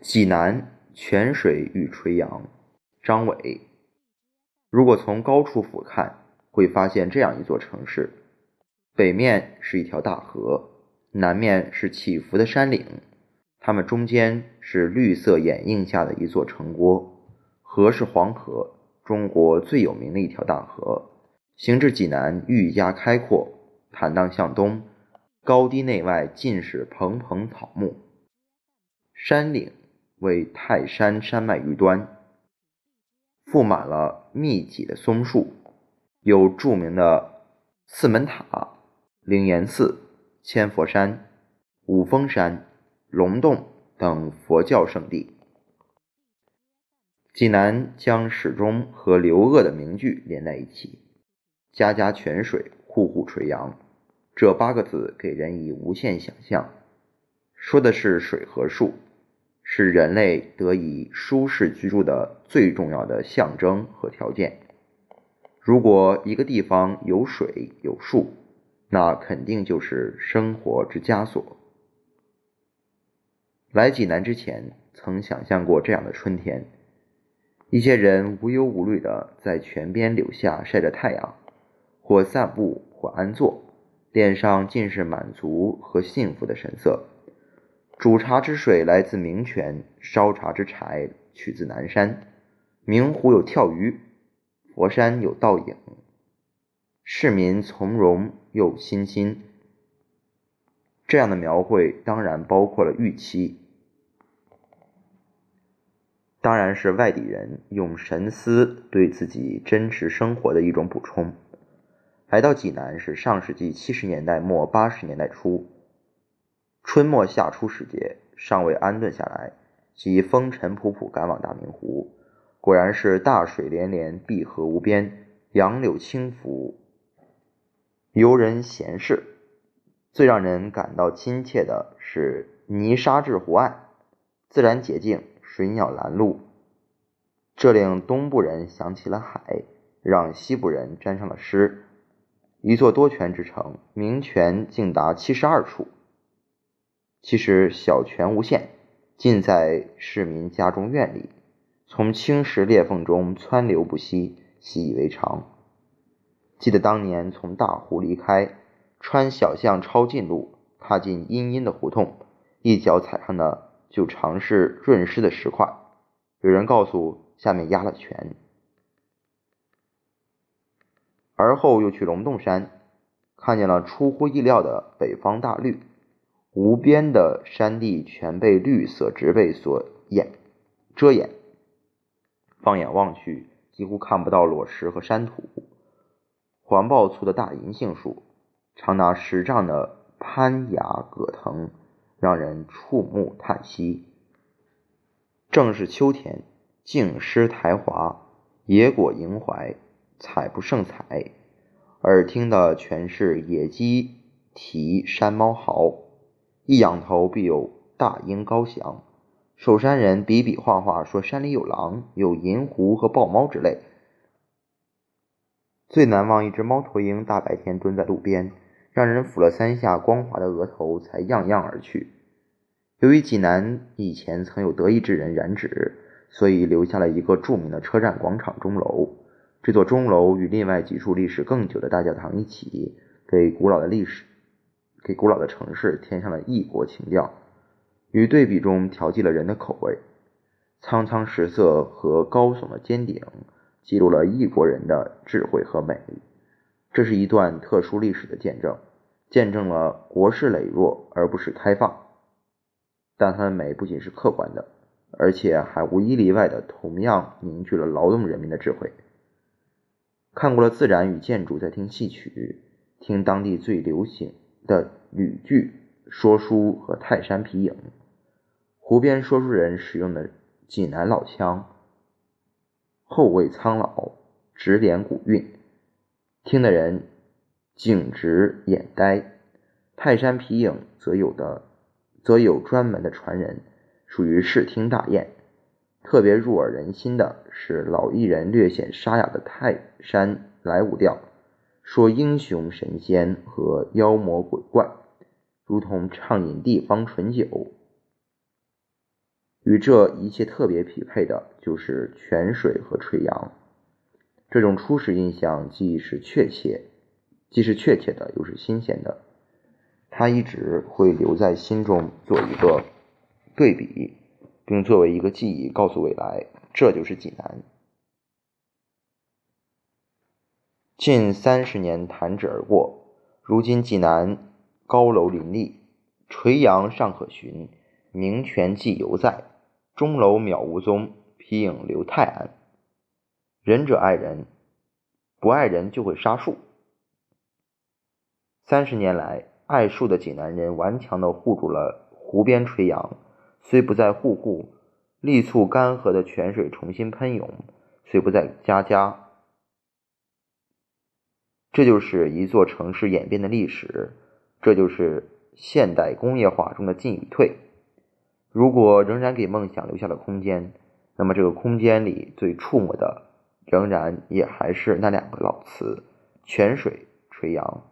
济南泉水与垂杨，张伟。如果从高处俯瞰，会发现这样一座城市：北面是一条大河，南面是起伏的山岭，它们中间是绿色掩映下的一座城郭。河是黄河，中国最有名的一条大河，行至济南愈加开阔，坦荡向东，高低内外尽是蓬蓬草木，山岭。为泰山山脉余端，覆满了密集的松树，有著名的四门塔、灵岩寺、千佛山、五峰山、龙洞等佛教圣地。济南将始终和刘鄂的名句连在一起：“家家泉水，户户垂杨。”这八个字给人以无限想象，说的是水和树。是人类得以舒适居住的最重要的象征和条件。如果一个地方有水有树，那肯定就是生活之枷锁。来济南之前，曾想象过这样的春天：一些人无忧无虑地在泉边柳下晒着太阳，或散步，或安坐，脸上尽是满足和幸福的神色。煮茶之水来自明泉，烧茶之柴取自南山。明湖有跳鱼，佛山有倒影，市民从容又欣欣。这样的描绘当然包括了预期，当然是外地人用神思对自己真实生活的一种补充。来到济南是上世纪七十年代末八十年代初。春末夏初时节，尚未安顿下来，即风尘仆仆赶往大明湖。果然是大水连连，碧河无边，杨柳轻拂，游人闲适。最让人感到亲切的是泥沙质湖岸，自然洁净，水鸟拦路，这令东部人想起了海，让西部人沾上了湿。一座多泉之城，名泉竟达七十二处。其实小泉无限，尽在市民家中院里，从青石裂缝中窜流不息，习以为常。记得当年从大湖离开，穿小巷抄近路，踏进阴阴的胡同，一脚踩上的就尝试润湿的石块。有人告诉下面压了泉，而后又去龙洞山，看见了出乎意料的北方大绿。无边的山地全被绿色植被所掩遮掩，放眼望去，几乎看不到裸石和山土。环抱粗的大银杏树，长达十丈的攀崖葛藤，让人触目叹息。正是秋天，静湿苔滑，野果萦怀，采不胜采，耳听的全是野鸡啼，山猫嚎。一仰头，必有大鹰高翔。守山人比比划划，说山里有狼、有银狐和豹猫之类。最难忘一只猫头鹰，大白天蹲在路边，让人抚了三下光滑的额头，才怏怏而去。由于济南以前曾有德意志人染指，所以留下了一个著名的车站广场钟楼。这座钟楼与另外几处历史更久的大教堂一起，给古老的历史。给古老的城市添上了异国情调，与对比中调剂了人的口味。苍苍石色和高耸的尖顶，记录了异国人的智慧和美。这是一段特殊历史的见证，见证了国势羸弱而不是开放。但它的美不仅是客观的，而且还无一例外的同样凝聚了劳动人民的智慧。看过了自然与建筑，在听戏曲，听当地最流行。的吕剧说书和泰山皮影，湖边说书人使用的济南老腔，后味苍老，指点古韵，听的人颈直眼呆。泰山皮影则有的则有专门的传人，属于视听大宴。特别入耳人心的是老艺人略显沙哑的泰山来舞调。说英雄神仙和妖魔鬼怪，如同畅饮地方醇酒。与这一切特别匹配的就是泉水和垂杨。这种初始印象既是确切，既是确切的，又是新鲜的。它一直会留在心中，做一个对比，并作为一个记忆，告诉未来，这就是济南。近三十年弹指而过，如今济南高楼林立，垂杨尚可寻，名泉既犹在，钟楼渺无踪，皮影流太安。仁者爱人，不爱人就会杀树。三十年来，爱树的济南人顽强地护住了湖边垂杨，虽不再护护，力促干涸的泉水重新喷涌，虽不再家家。这就是一座城市演变的历史，这就是现代工业化中的进与退。如果仍然给梦想留下了空间，那么这个空间里最触摸的。仍然也还是那两个老词：泉水、垂杨。